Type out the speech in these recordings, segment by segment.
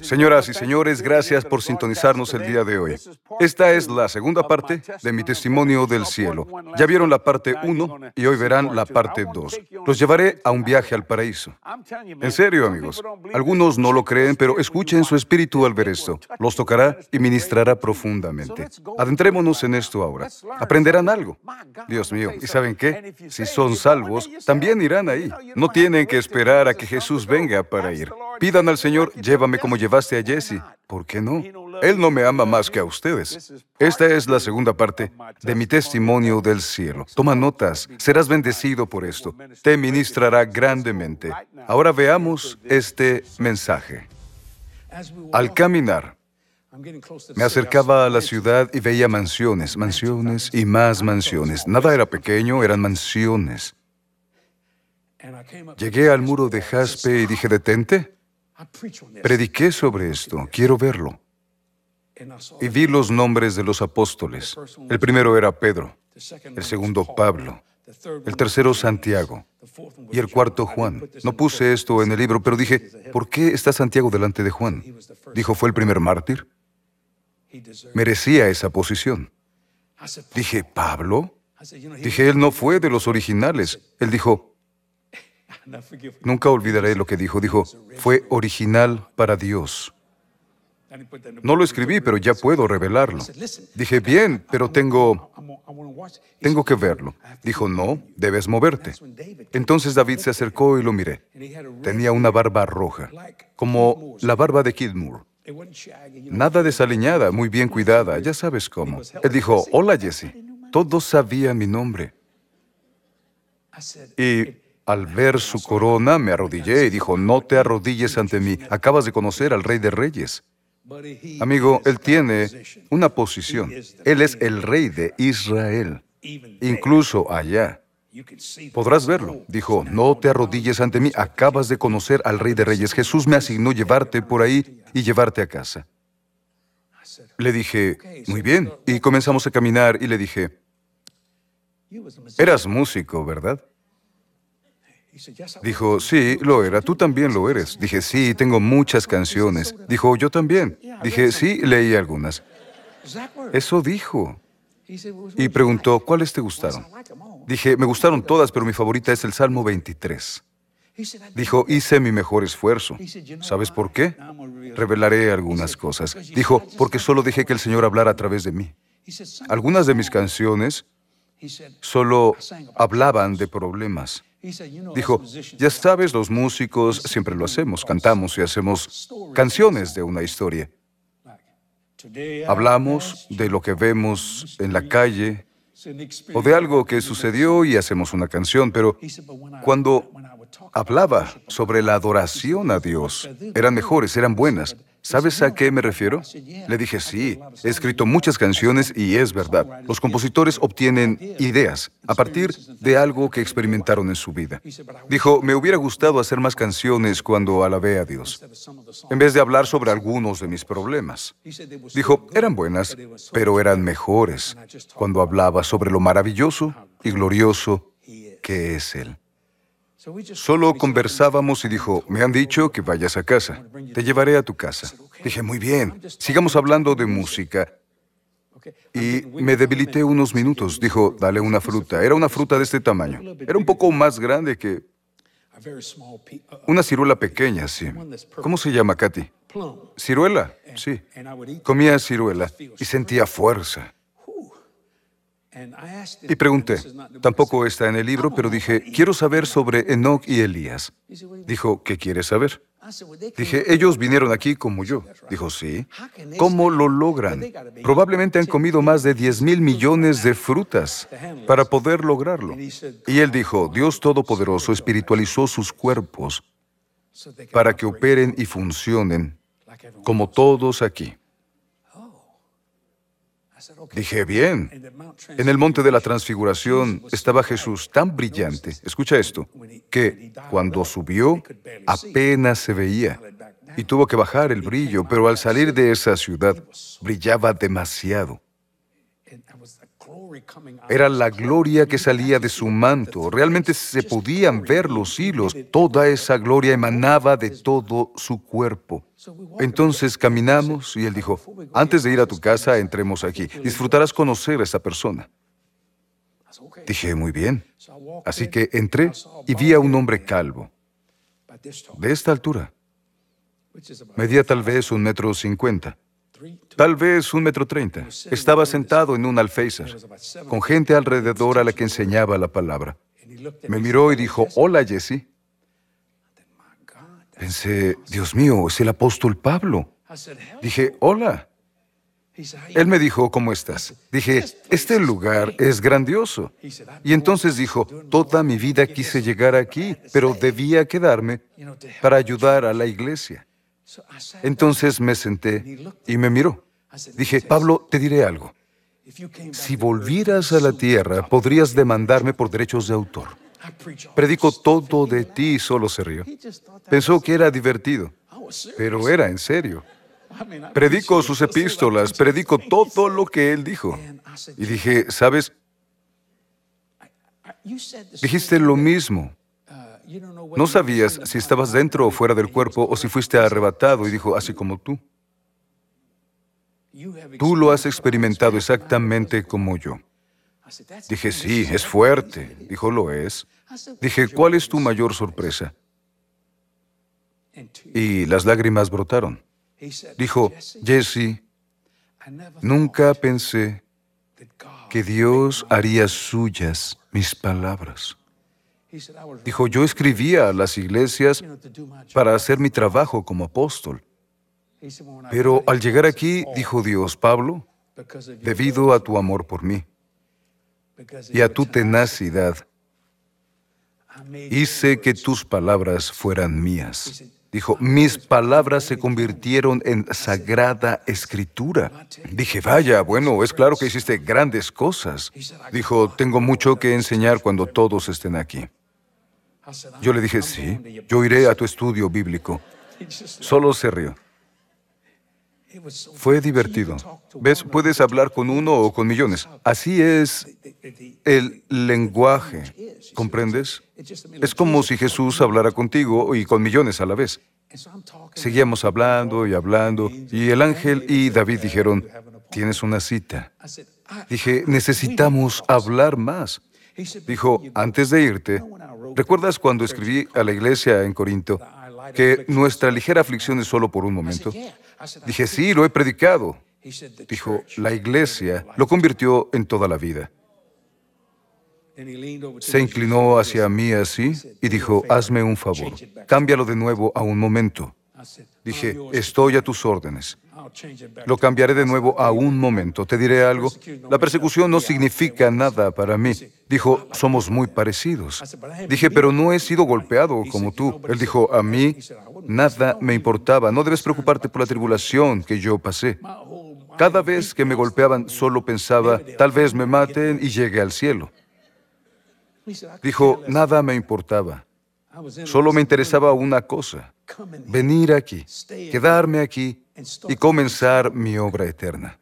Señoras y señores, gracias por sintonizarnos el día de hoy. Esta es la segunda parte de mi testimonio del cielo. Ya vieron la parte 1 y hoy verán la parte 2. Los llevaré a un viaje al paraíso. En serio, amigos. Algunos no lo creen, pero escuchen su espíritu al ver esto. Los tocará y ministrará profundamente. Adentrémonos en esto ahora. Aprenderán algo. Dios mío, ¿y saben qué? Si son salvos, también irán ahí. No tienen que esperar a que Jesús venga para ir. Pidan al Señor, llévame como llevaste a Jesse. ¿Por qué no? Él no me ama más que a ustedes. Esta es la segunda parte de mi testimonio del cielo. Toma notas, serás bendecido por esto. Te ministrará grandemente. Ahora veamos este mensaje. Al caminar, me acercaba a la ciudad y veía mansiones, mansiones y más mansiones. Nada era pequeño, eran mansiones. Llegué al muro de jaspe y dije, detente. Prediqué sobre esto, quiero verlo. Y vi los nombres de los apóstoles. El primero era Pedro, el segundo Pablo, el tercero Santiago y el cuarto Juan. No puse esto en el libro, pero dije, ¿por qué está Santiago delante de Juan? Dijo, ¿fue el primer mártir? Merecía esa posición. Dije, ¿Pablo? Dije, él no fue de los originales. Él dijo, Nunca olvidaré lo que dijo. Dijo, fue original para Dios. No lo escribí, pero ya puedo revelarlo. Dije, bien, pero tengo, tengo que verlo. Dijo, no, debes moverte. Entonces David se acercó y lo miré. Tenía una barba roja, como la barba de Kidmore. Nada desaliñada, muy bien cuidada, ya sabes cómo. Él dijo, hola Jesse. Todos sabían mi nombre. Y al ver su corona, me arrodillé y dijo, no te arrodilles ante mí, acabas de conocer al Rey de Reyes. Amigo, él tiene una posición. Él es el Rey de Israel, incluso allá. Podrás verlo. Dijo, no te arrodilles ante mí, acabas de conocer al Rey de Reyes. Jesús me asignó llevarte por ahí y llevarte a casa. Le dije, muy bien, y comenzamos a caminar y le dije, eras músico, ¿verdad? Dijo, sí, lo era, tú también lo eres. Dije, sí, tengo muchas canciones. Dijo, yo también. Dije, sí, leí algunas. Eso dijo. Y preguntó, ¿cuáles te gustaron? Dije, me gustaron todas, pero mi favorita es el Salmo 23. Dijo, hice mi mejor esfuerzo. ¿Sabes por qué? Revelaré algunas cosas. Dijo, porque solo dejé que el Señor hablara a través de mí. Algunas de mis canciones solo hablaban de problemas. Dijo, ya sabes, los músicos siempre lo hacemos, cantamos y hacemos canciones de una historia. Hablamos de lo que vemos en la calle o de algo que sucedió y hacemos una canción, pero cuando hablaba sobre la adoración a Dios, eran mejores, eran buenas. ¿Sabes a qué me refiero? Le dije, sí, he escrito muchas canciones y es verdad. Los compositores obtienen ideas a partir de algo que experimentaron en su vida. Dijo, me hubiera gustado hacer más canciones cuando alabé a Dios, en vez de hablar sobre algunos de mis problemas. Dijo, eran buenas, pero eran mejores cuando hablaba sobre lo maravilloso y glorioso que es Él. Solo conversábamos y dijo, me han dicho que vayas a casa. Te llevaré a tu casa. Dije, muy bien, sigamos hablando de música. Y me debilité unos minutos. Dijo, dale una fruta. Era una fruta de este tamaño. Era un poco más grande que... Una ciruela pequeña, sí. ¿Cómo se llama, Katy? Ciruela, sí. Comía ciruela y sentía fuerza. Y pregunté, tampoco está en el libro, pero dije, quiero saber sobre Enoch y Elías. Dijo, ¿qué quieres saber? Dije, ellos vinieron aquí como yo. Dijo, sí. ¿Cómo lo logran? Probablemente han comido más de 10 mil millones de frutas para poder lograrlo. Y él dijo, Dios Todopoderoso espiritualizó sus cuerpos para que operen y funcionen como todos aquí. Dije, bien, en el monte de la transfiguración estaba Jesús tan brillante, escucha esto, que cuando subió apenas se veía y tuvo que bajar el brillo, pero al salir de esa ciudad brillaba demasiado. Era la gloria que salía de su manto. Realmente se podían ver los hilos. Toda esa gloria emanaba de todo su cuerpo. Entonces caminamos y él dijo, antes de ir a tu casa, entremos aquí. Disfrutarás conocer a esa persona. Dije, muy bien. Así que entré y vi a un hombre calvo, de esta altura. Medía tal vez un metro cincuenta, tal vez un metro treinta. Estaba sentado en un alféizar, con gente alrededor a la que enseñaba la palabra. Me miró y dijo, hola Jesse. Pensé, Dios mío, es el apóstol Pablo. Dije, hola. Él me dijo, ¿cómo estás? Dije, este lugar es grandioso. Y entonces dijo, toda mi vida quise llegar aquí, pero debía quedarme para ayudar a la iglesia. Entonces me senté y me miró. Dije, Pablo, te diré algo. Si volvieras a la tierra, podrías demandarme por derechos de autor. Predico todo de ti y solo se rió. Pensó que era divertido, pero era en serio. Predico sus epístolas, predico todo lo que él dijo. Y dije, ¿sabes? Dijiste lo mismo. No sabías si estabas dentro o fuera del cuerpo o si fuiste arrebatado y dijo, así como tú. Tú lo has experimentado exactamente como yo. Dije, sí, es fuerte. Dijo, lo es. Dije, ¿cuál es tu mayor sorpresa? Y las lágrimas brotaron. Dijo, Jesse, nunca pensé que Dios haría suyas mis palabras. Dijo, yo escribía a las iglesias para hacer mi trabajo como apóstol. Pero al llegar aquí, dijo Dios, Pablo, debido a tu amor por mí y a tu tenacidad, hice que tus palabras fueran mías. Dijo, mis palabras se convirtieron en sagrada escritura. Dije, vaya, bueno, es claro que hiciste grandes cosas. Dijo, tengo mucho que enseñar cuando todos estén aquí. Yo le dije, sí, yo iré a tu estudio bíblico. Solo se rió. Fue divertido. ¿Ves? Puedes hablar con uno o con millones. Así es el lenguaje. ¿Comprendes? Es como si Jesús hablara contigo y con millones a la vez. Seguíamos hablando y hablando, y el ángel y David dijeron, tienes una cita. Dije, necesitamos hablar más. Dijo, antes de irte, ¿recuerdas cuando escribí a la iglesia en Corinto que nuestra ligera aflicción es solo por un momento? Dije, sí, lo he predicado. Dijo, la iglesia lo convirtió en toda la vida. Se inclinó hacia mí así y dijo, hazme un favor, cámbialo de nuevo a un momento. Dije, estoy a tus órdenes. Lo cambiaré de nuevo a un momento. Te diré algo. La persecución no significa nada para mí. Dijo, somos muy parecidos. Dije, pero no he sido golpeado como tú. Él dijo, a mí nada me importaba. No debes preocuparte por la tribulación que yo pasé. Cada vez que me golpeaban, solo pensaba, tal vez me maten y llegue al cielo. Dijo, nada me importaba. Solo me interesaba una cosa, venir aquí, quedarme aquí y comenzar mi obra eterna.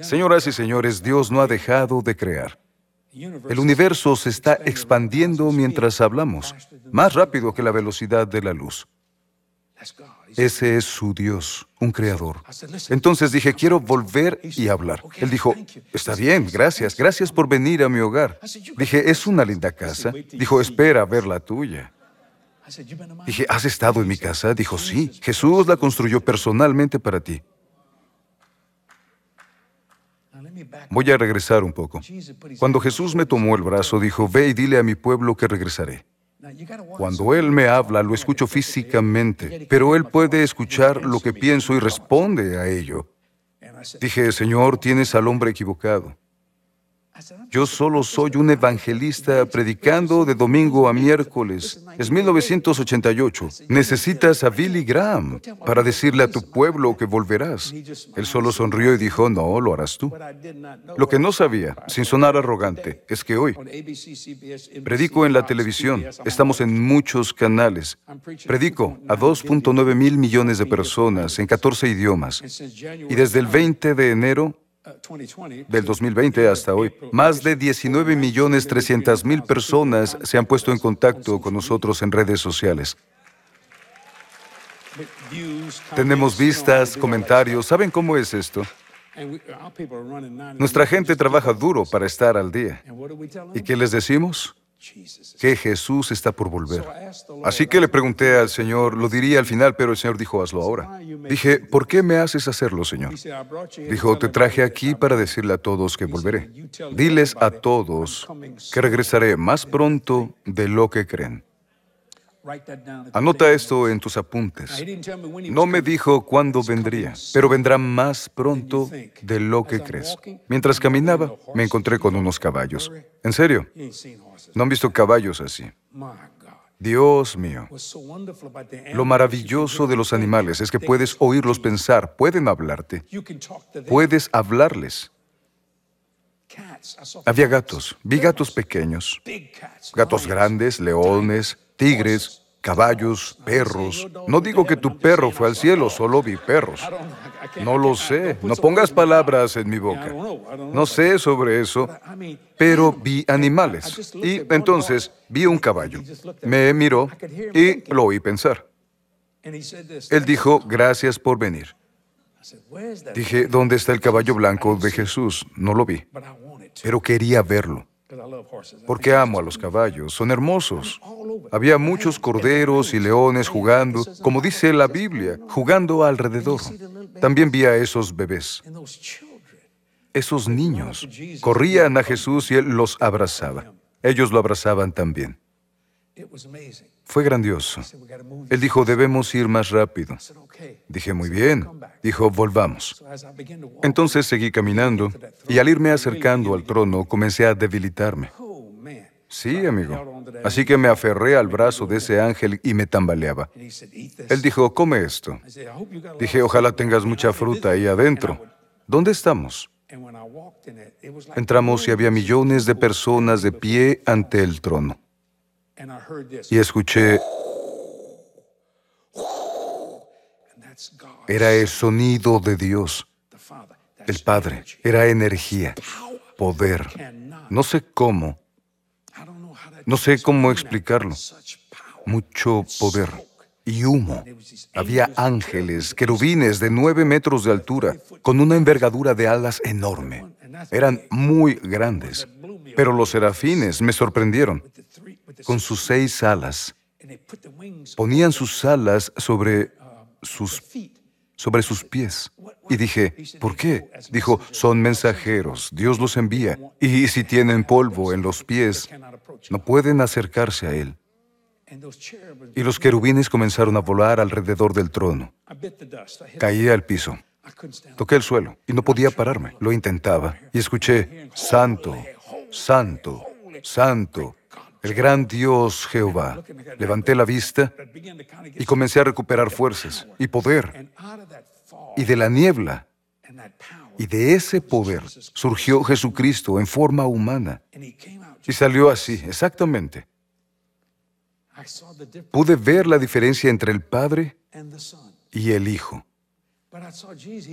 Señoras y señores, Dios no ha dejado de crear. El universo se está expandiendo mientras hablamos, más rápido que la velocidad de la luz. Ese es su Dios, un creador. Entonces dije, quiero volver y hablar. Él dijo, está bien, gracias, gracias por venir a mi hogar. Dije, es una linda casa. Dijo, espera a ver la tuya. Dije, ¿has estado en mi casa? Dijo, sí, Jesús la construyó personalmente para ti. Voy a regresar un poco. Cuando Jesús me tomó el brazo, dijo, ve y dile a mi pueblo que regresaré. Cuando Él me habla, lo escucho físicamente, pero Él puede escuchar lo que pienso y responde a ello. Dije, Señor, tienes al hombre equivocado. Yo solo soy un evangelista predicando de domingo a miércoles. Es 1988. Necesitas a Billy Graham para decirle a tu pueblo que volverás. Él solo sonrió y dijo, no, lo harás tú. Lo que no sabía, sin sonar arrogante, es que hoy predico en la televisión. Estamos en muchos canales. Predico a 2.9 mil millones de personas en 14 idiomas. Y desde el 20 de enero del 2020 hasta hoy, más de 19 millones 300 mil personas se han puesto en contacto con nosotros en redes sociales. Tenemos vistas, comentarios. ¿Saben cómo es esto? Nuestra gente trabaja duro para estar al día. ¿Y qué les decimos? Que Jesús está por volver. Así que le pregunté al Señor, lo diría al final, pero el Señor dijo, hazlo ahora. Dije, ¿por qué me haces hacerlo, Señor? Dijo, te traje aquí para decirle a todos que volveré. Diles a todos que regresaré más pronto de lo que creen. Anota esto en tus apuntes. No me dijo cuándo vendría, pero vendrá más pronto de lo que crees. Mientras caminaba, me encontré con unos caballos. ¿En serio? ¿No han visto caballos así? Dios mío. Lo maravilloso de los animales es que puedes oírlos pensar, pueden hablarte, puedes hablarles. Había gatos, vi gatos pequeños, gatos grandes, leones, tigres, caballos, perros. No digo que tu perro fue al cielo, solo vi perros. No lo sé, no pongas palabras en mi boca. No sé sobre eso, pero vi animales. Y entonces vi un caballo. Me miró y lo oí pensar. Él dijo, gracias por venir. Dije, ¿dónde está el caballo blanco de Jesús? No lo vi, pero quería verlo porque amo a los caballos, son hermosos. Había muchos corderos y leones jugando, como dice la Biblia, jugando alrededor. También vi a esos bebés. Esos niños corrían a Jesús y Él los abrazaba. Ellos lo abrazaban también. Fue grandioso. Él dijo, debemos ir más rápido. Dije, muy bien. Dijo, volvamos. Entonces seguí caminando y al irme acercando al trono comencé a debilitarme. Sí, amigo. Así que me aferré al brazo de ese ángel y me tambaleaba. Él dijo, come esto. Dije, ojalá tengas mucha fruta ahí adentro. ¿Dónde estamos? Entramos y había millones de personas de pie ante el trono y escuché, era el sonido de Dios, el Padre, era energía, poder. No sé cómo, no sé cómo explicarlo. Mucho poder y humo. Había ángeles, querubines de nueve metros de altura, con una envergadura de alas enorme. Eran muy grandes, pero los serafines me sorprendieron con sus seis alas. Ponían sus alas sobre sus, sobre sus pies. Y dije, ¿por qué? Dijo, son mensajeros, Dios los envía. Y si tienen polvo en los pies, no pueden acercarse a Él. Y los querubines comenzaron a volar alrededor del trono. Caía al piso. Toqué el suelo y no podía pararme. Lo intentaba y escuché, Santo, Santo, Santo, el gran Dios Jehová. Levanté la vista y comencé a recuperar fuerzas y poder. Y de la niebla y de ese poder surgió Jesucristo en forma humana. Y salió así, exactamente. Pude ver la diferencia entre el Padre y el Hijo.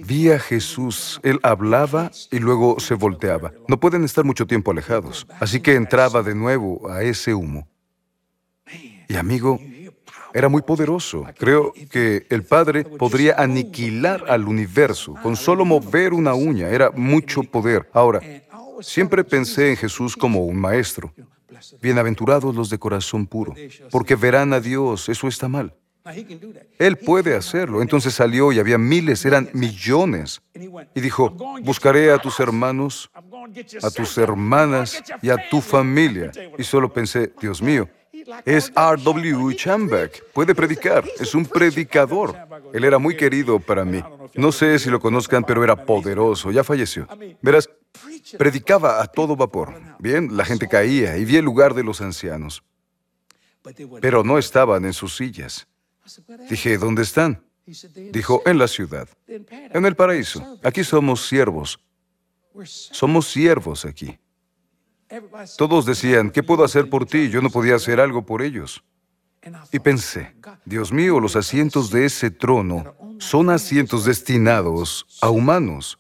Vi a Jesús, él hablaba y luego se volteaba. No pueden estar mucho tiempo alejados, así que entraba de nuevo a ese humo. Y amigo, era muy poderoso. Creo que el Padre podría aniquilar al universo con solo mover una uña. Era mucho poder. Ahora, siempre pensé en Jesús como un maestro. Bienaventurados los de corazón puro, porque verán a Dios. Eso está mal. Él puede hacerlo. Entonces salió y había miles, eran millones. Y dijo, buscaré a tus hermanos, a tus hermanas y a tu familia. Y solo pensé, Dios mío, es R.W. Chambeck. Puede predicar. Es un predicador. Él era muy querido para mí. No sé si lo conozcan, pero era poderoso. Ya falleció. Verás, predicaba a todo vapor. Bien, la gente caía y vi el lugar de los ancianos. Pero no estaban en sus sillas. Dije, ¿dónde están? Dijo, en la ciudad, en el paraíso. Aquí somos siervos. Somos siervos aquí. Todos decían, ¿qué puedo hacer por ti? Yo no podía hacer algo por ellos. Y pensé, Dios mío, los asientos de ese trono son asientos destinados a humanos.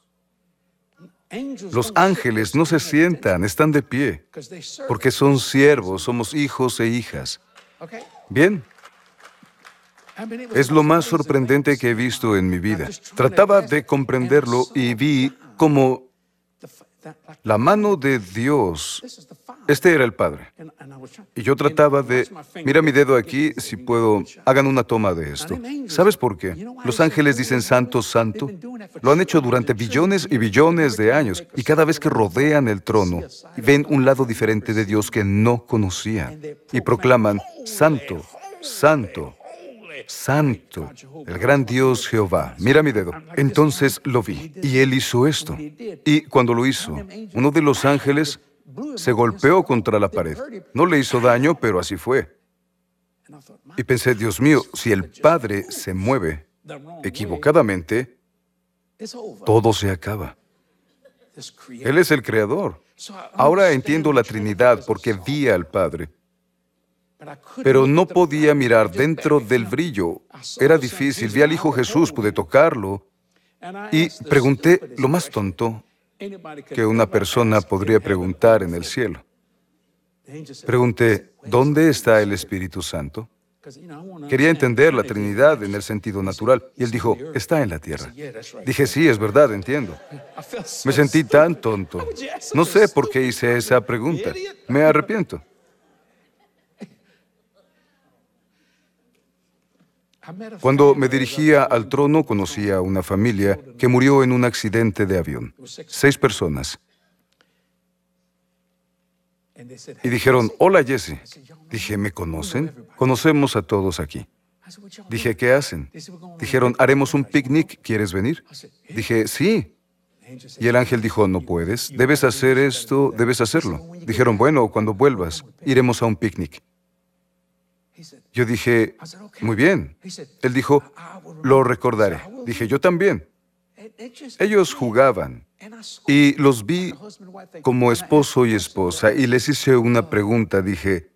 Los ángeles no se sientan, están de pie, porque son siervos, somos hijos e hijas. Bien. Es lo más sorprendente que he visto en mi vida. Trataba de comprenderlo y vi como la mano de Dios, este era el Padre. Y yo trataba de, mira mi dedo aquí, si puedo, hagan una toma de esto. ¿Sabes por qué? Los ángeles dicen santo, santo. Lo han hecho durante billones y billones de años. Y cada vez que rodean el trono, ven un lado diferente de Dios que no conocían. Y proclaman, santo, santo, santo, el gran Dios Jehová. Mira mi dedo. Entonces lo vi y él hizo esto. Y cuando lo hizo, uno de los ángeles se golpeó contra la pared. No le hizo daño, pero así fue. Y pensé, Dios mío, si el Padre se mueve equivocadamente, todo se acaba. Él es el creador. Ahora entiendo la Trinidad porque vi al Padre. Pero no podía mirar dentro del brillo. Era difícil. Vi al Hijo Jesús, pude tocarlo. Y pregunté lo más tonto que una persona podría preguntar en el cielo. Pregunté, ¿dónde está el Espíritu Santo? Quería entender la Trinidad en el sentido natural. Y él dijo, está en la tierra. Dije, sí, es verdad, entiendo. Me sentí tan tonto. No sé por qué hice esa pregunta. Me arrepiento. Cuando me dirigía al trono, conocí a una familia que murió en un accidente de avión. Seis personas. Y dijeron, hola Jesse. Dije, ¿me conocen? Conocemos a todos aquí. Dije, ¿qué hacen? Dijeron, haremos un picnic, ¿quieres venir? Dije, sí. Y el ángel dijo, no puedes, debes hacer esto, debes hacerlo. Dijeron, bueno, cuando vuelvas, iremos a un picnic. Yo dije, muy bien. Él dijo, lo recordaré. Dije, yo también. Ellos jugaban y los vi como esposo y esposa y les hice una pregunta. Dije,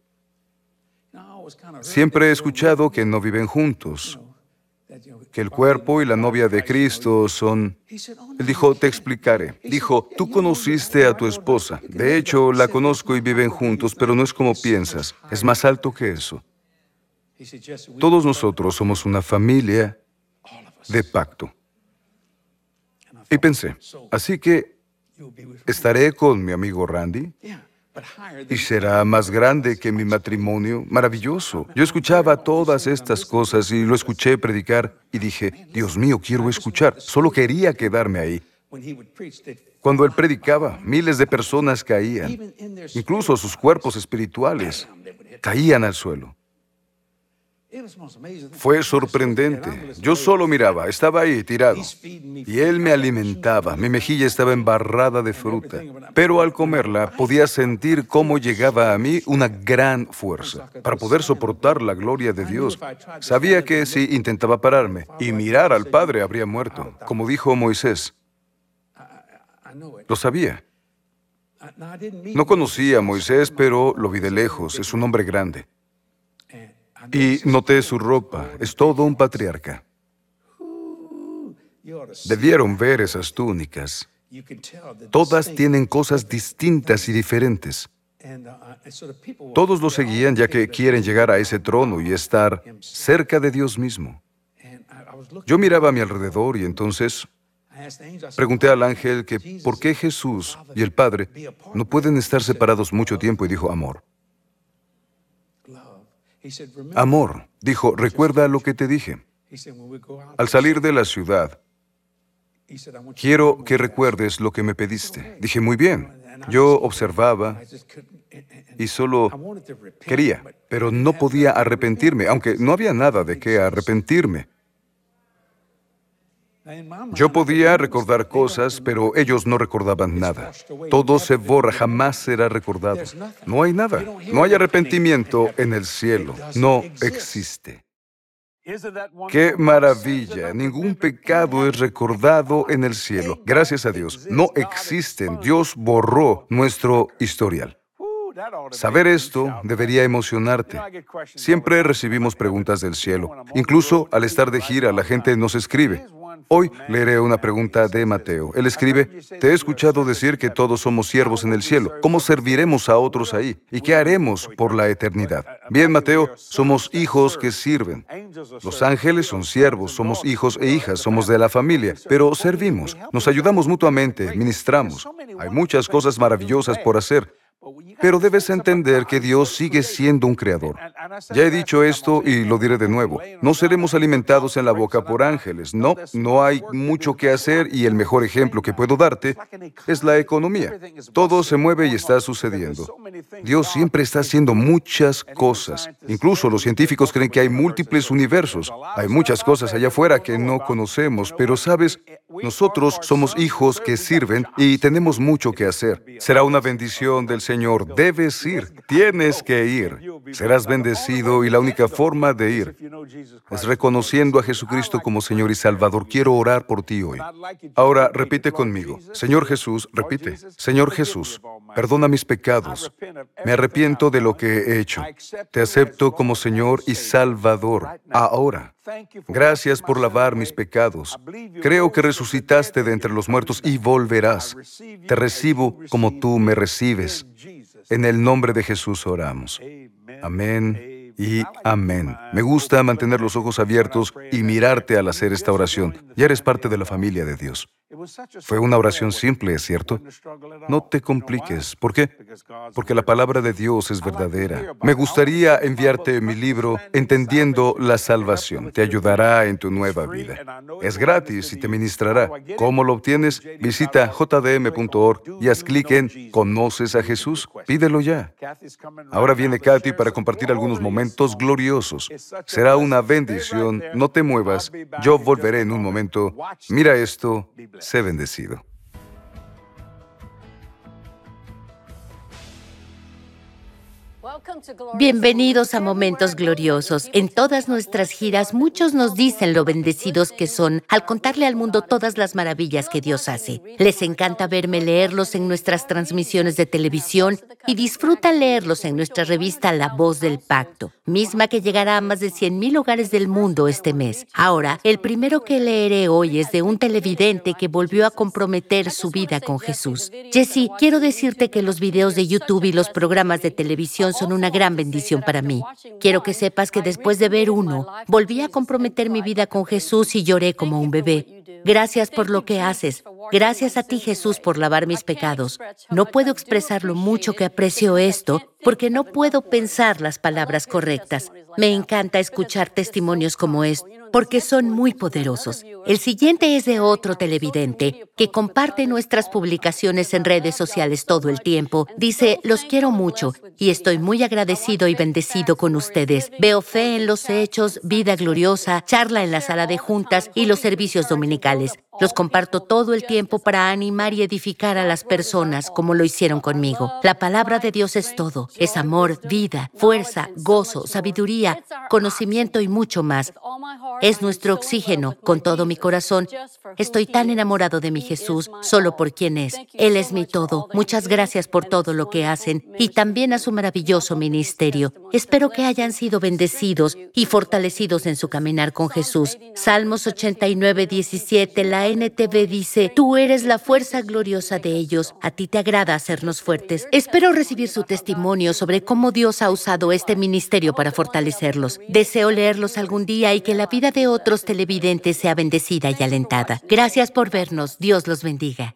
siempre he escuchado que no viven juntos, que el cuerpo y la novia de Cristo son... Él dijo, te explicaré. Dijo, tú conociste a tu esposa. De hecho, la conozco y viven juntos, pero no es como piensas. Es más alto que eso. Todos nosotros somos una familia de pacto. Y pensé, así que estaré con mi amigo Randy y será más grande que mi matrimonio. Maravilloso. Yo escuchaba todas estas cosas y lo escuché predicar y dije, Dios mío, quiero escuchar. Solo quería quedarme ahí. Cuando él predicaba, miles de personas caían. Incluso sus cuerpos espirituales caían al suelo. Fue sorprendente. Yo solo miraba, estaba ahí tirado. Y él me alimentaba. Mi mejilla estaba embarrada de fruta. Pero al comerla podía sentir cómo llegaba a mí una gran fuerza para poder soportar la gloria de Dios. Sabía que si intentaba pararme y mirar al Padre habría muerto, como dijo Moisés. Lo sabía. No conocía a Moisés, pero lo vi de lejos. Es un hombre grande. Y noté su ropa, es todo un patriarca. Debieron ver esas túnicas. Todas tienen cosas distintas y diferentes. Todos lo seguían ya que quieren llegar a ese trono y estar cerca de Dios mismo. Yo miraba a mi alrededor y entonces pregunté al ángel que por qué Jesús y el Padre no pueden estar separados mucho tiempo y dijo, amor. Amor, dijo, recuerda lo que te dije. Al salir de la ciudad, quiero que recuerdes lo que me pediste. Dije, muy bien. Yo observaba y solo quería, pero no podía arrepentirme, aunque no había nada de qué arrepentirme. Yo podía recordar cosas, pero ellos no recordaban nada. Todo se borra, jamás será recordado. No hay nada. No hay arrepentimiento en el cielo. No existe. ¡Qué maravilla! Ningún pecado es recordado en el cielo. Gracias a Dios. No existen. Dios borró nuestro historial. Saber esto debería emocionarte. Siempre recibimos preguntas del cielo. Incluso al estar de gira, la gente nos escribe. Hoy leeré una pregunta de Mateo. Él escribe, te he escuchado decir que todos somos siervos en el cielo. ¿Cómo serviremos a otros ahí? ¿Y qué haremos por la eternidad? Bien, Mateo, somos hijos que sirven. Los ángeles son siervos, somos hijos e hijas, somos de la familia, pero servimos, nos ayudamos mutuamente, ministramos. Hay muchas cosas maravillosas por hacer. Pero debes entender que Dios sigue siendo un creador. Ya he dicho esto y lo diré de nuevo. No seremos alimentados en la boca por ángeles. No, no hay mucho que hacer y el mejor ejemplo que puedo darte es la economía. Todo se mueve y está sucediendo. Dios siempre está haciendo muchas cosas. Incluso los científicos creen que hay múltiples universos. Hay muchas cosas allá afuera que no conocemos, pero sabes, nosotros somos hijos que sirven y tenemos mucho que hacer. Será una bendición del Señor. Debes ir, tienes que ir. Serás bendecido y la única forma de ir es reconociendo a Jesucristo como Señor y Salvador. Quiero orar por ti hoy. Ahora repite conmigo. Señor Jesús, repite. Señor Jesús, perdona mis pecados. Me arrepiento de lo que he hecho. Te acepto como Señor y Salvador. Ahora. Gracias por lavar mis pecados. Creo que resucitaste de entre los muertos y volverás. Te recibo como tú me recibes. En el nombre de Jesús oramos. Amén y amén. Me gusta mantener los ojos abiertos y mirarte al hacer esta oración. Ya eres parte de la familia de Dios. Fue una oración simple, ¿es cierto? No te compliques. ¿Por qué? Porque la palabra de Dios es verdadera. Me gustaría enviarte mi libro Entendiendo la Salvación. Te ayudará en tu nueva vida. Es gratis y te ministrará. ¿Cómo lo obtienes? Visita jdm.org y haz clic en ¿Conoces a Jesús? Pídelo ya. Ahora viene Kathy para compartir algunos momentos gloriosos. Será una bendición. No te muevas. Yo volveré en un momento. Mira esto sé bendecido. Bienvenidos a Momentos Gloriosos. En todas nuestras giras, muchos nos dicen lo bendecidos que son al contarle al mundo todas las maravillas que Dios hace. Les encanta verme leerlos en nuestras transmisiones de televisión y disfrutan leerlos en nuestra revista La Voz del Pacto, misma que llegará a más de 100.000 hogares del mundo este mes. Ahora, el primero que leeré hoy es de un televidente que volvió a comprometer su vida con Jesús. Jesse, quiero decirte que los videos de YouTube y los programas de televisión son una gran bendición para mí. Quiero que sepas que después de ver uno, volví a comprometer mi vida con Jesús y lloré como un bebé. Gracias por lo que haces. Gracias a ti, Jesús, por lavar mis pecados. No puedo expresar lo mucho que aprecio esto porque no puedo pensar las palabras correctas. Me encanta escuchar testimonios como este porque son muy poderosos. El siguiente es de otro televidente que comparte nuestras publicaciones en redes sociales todo el tiempo. Dice, los quiero mucho y estoy muy agradecido y bendecido con ustedes. Veo fe en los hechos, vida gloriosa, charla en la sala de juntas y los servicios dominicales. Los comparto todo el tiempo para animar y edificar a las personas como lo hicieron conmigo. La palabra de Dios es todo. Es amor, vida, fuerza, gozo, sabiduría, conocimiento y mucho más. Es nuestro oxígeno. Con todo mi corazón, estoy tan enamorado de mi Jesús solo por quien es. Él es mi todo. Muchas gracias por todo lo que hacen y también a su maravilloso ministerio. Espero que hayan sido bendecidos y fortalecidos en su caminar con Jesús. Salmos 89, 17, la NTV dice, tú eres la fuerza gloriosa de ellos, a ti te agrada hacernos fuertes. Espero recibir su testimonio sobre cómo Dios ha usado este ministerio para fortalecerlos. Deseo leerlos algún día y que la vida de otros televidentes sea bendecida y alentada. Gracias por vernos. Dios los bendiga.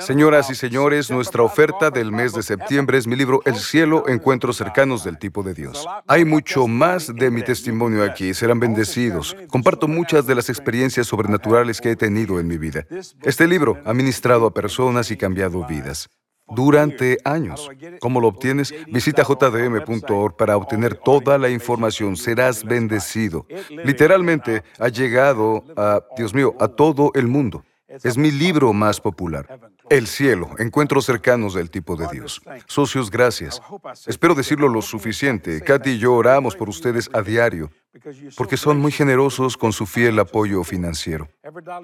Señoras y señores, nuestra oferta del mes de septiembre es mi libro El cielo, encuentros cercanos del tipo de Dios. Hay mucho más de mi testimonio aquí, serán bendecidos. Comparto muchas de las experiencias sobrenaturales que he tenido en mi vida. Este libro ha ministrado a personas y cambiado vidas. durante años. ¿Cómo lo obtienes? Visita jdm.org para obtener toda la información. Serás bendecido. Literalmente ha llegado a, Dios mío, a todo el mundo. Es mi libro más popular. El cielo, encuentros cercanos del tipo de Dios. Socios, gracias. Espero decirlo lo suficiente. Katy y yo oramos por ustedes a diario porque son muy generosos con su fiel apoyo financiero.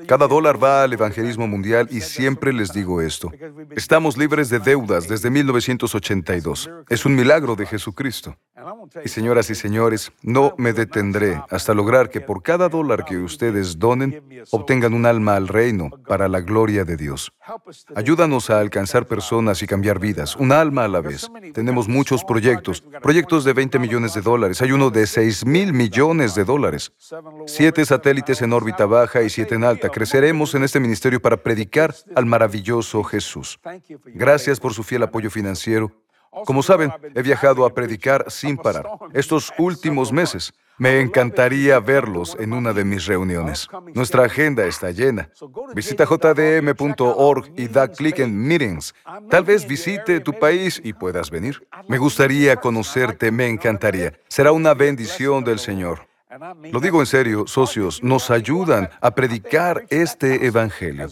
Cada dólar va al evangelismo mundial y siempre les digo esto. Estamos libres de deudas desde 1982. Es un milagro de Jesucristo. Y señoras y señores, no me detendré hasta lograr que por cada dólar que ustedes donen, obtengan un alma al reino para la gloria de Dios. Ayúdanos a alcanzar personas y cambiar vidas, un alma a la vez. Tenemos muchos proyectos, proyectos de 20 millones de dólares. Hay uno de 6 mil millones de dólares. Siete satélites en órbita baja y siete en alta. Creceremos en este ministerio para predicar al maravilloso Jesús. Gracias por su fiel apoyo financiero como saben, he viajado a predicar sin parar. Estos últimos meses, me encantaría verlos en una de mis reuniones. Nuestra agenda está llena. Visita jdm.org y da clic en Meetings. Tal vez visite tu país y puedas venir. Me gustaría conocerte, me encantaría. Será una bendición del Señor. Lo digo en serio, socios, nos ayudan a predicar este Evangelio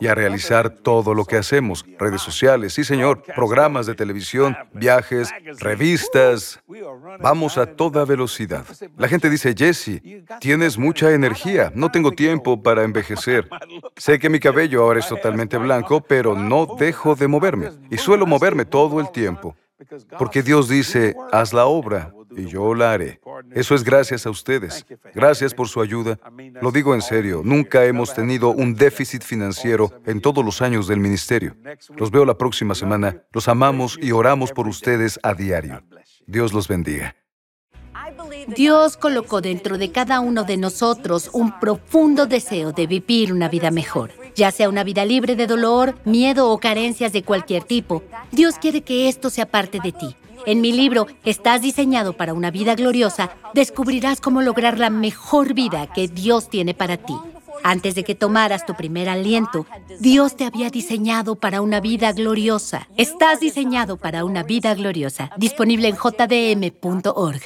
y a realizar todo lo que hacemos. Redes sociales, sí señor, programas de televisión, viajes, revistas. Vamos a toda velocidad. La gente dice, Jesse, tienes mucha energía, no tengo tiempo para envejecer. Sé que mi cabello ahora es totalmente blanco, pero no dejo de moverme. Y suelo moverme todo el tiempo. Porque Dios dice, haz la obra y yo la haré. Eso es gracias a ustedes. Gracias por su ayuda. Lo digo en serio, nunca hemos tenido un déficit financiero en todos los años del ministerio. Los veo la próxima semana. Los amamos y oramos por ustedes a diario. Dios los bendiga. Dios colocó dentro de cada uno de nosotros un profundo deseo de vivir una vida mejor, ya sea una vida libre de dolor, miedo o carencias de cualquier tipo. Dios quiere que esto sea parte de ti. En mi libro, Estás diseñado para una vida gloriosa, descubrirás cómo lograr la mejor vida que Dios tiene para ti. Antes de que tomaras tu primer aliento, Dios te había diseñado para una vida gloriosa. Estás diseñado para una vida gloriosa. Disponible en jdm.org.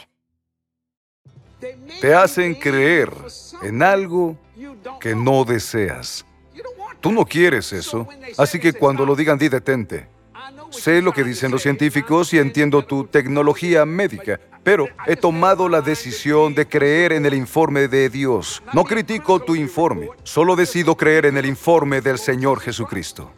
Te hacen creer en algo que no deseas. Tú no quieres eso, así que cuando lo digan, di detente. Sé lo que dicen los científicos y entiendo tu tecnología médica, pero he tomado la decisión de creer en el informe de Dios. No critico tu informe, solo decido creer en el informe del Señor Jesucristo.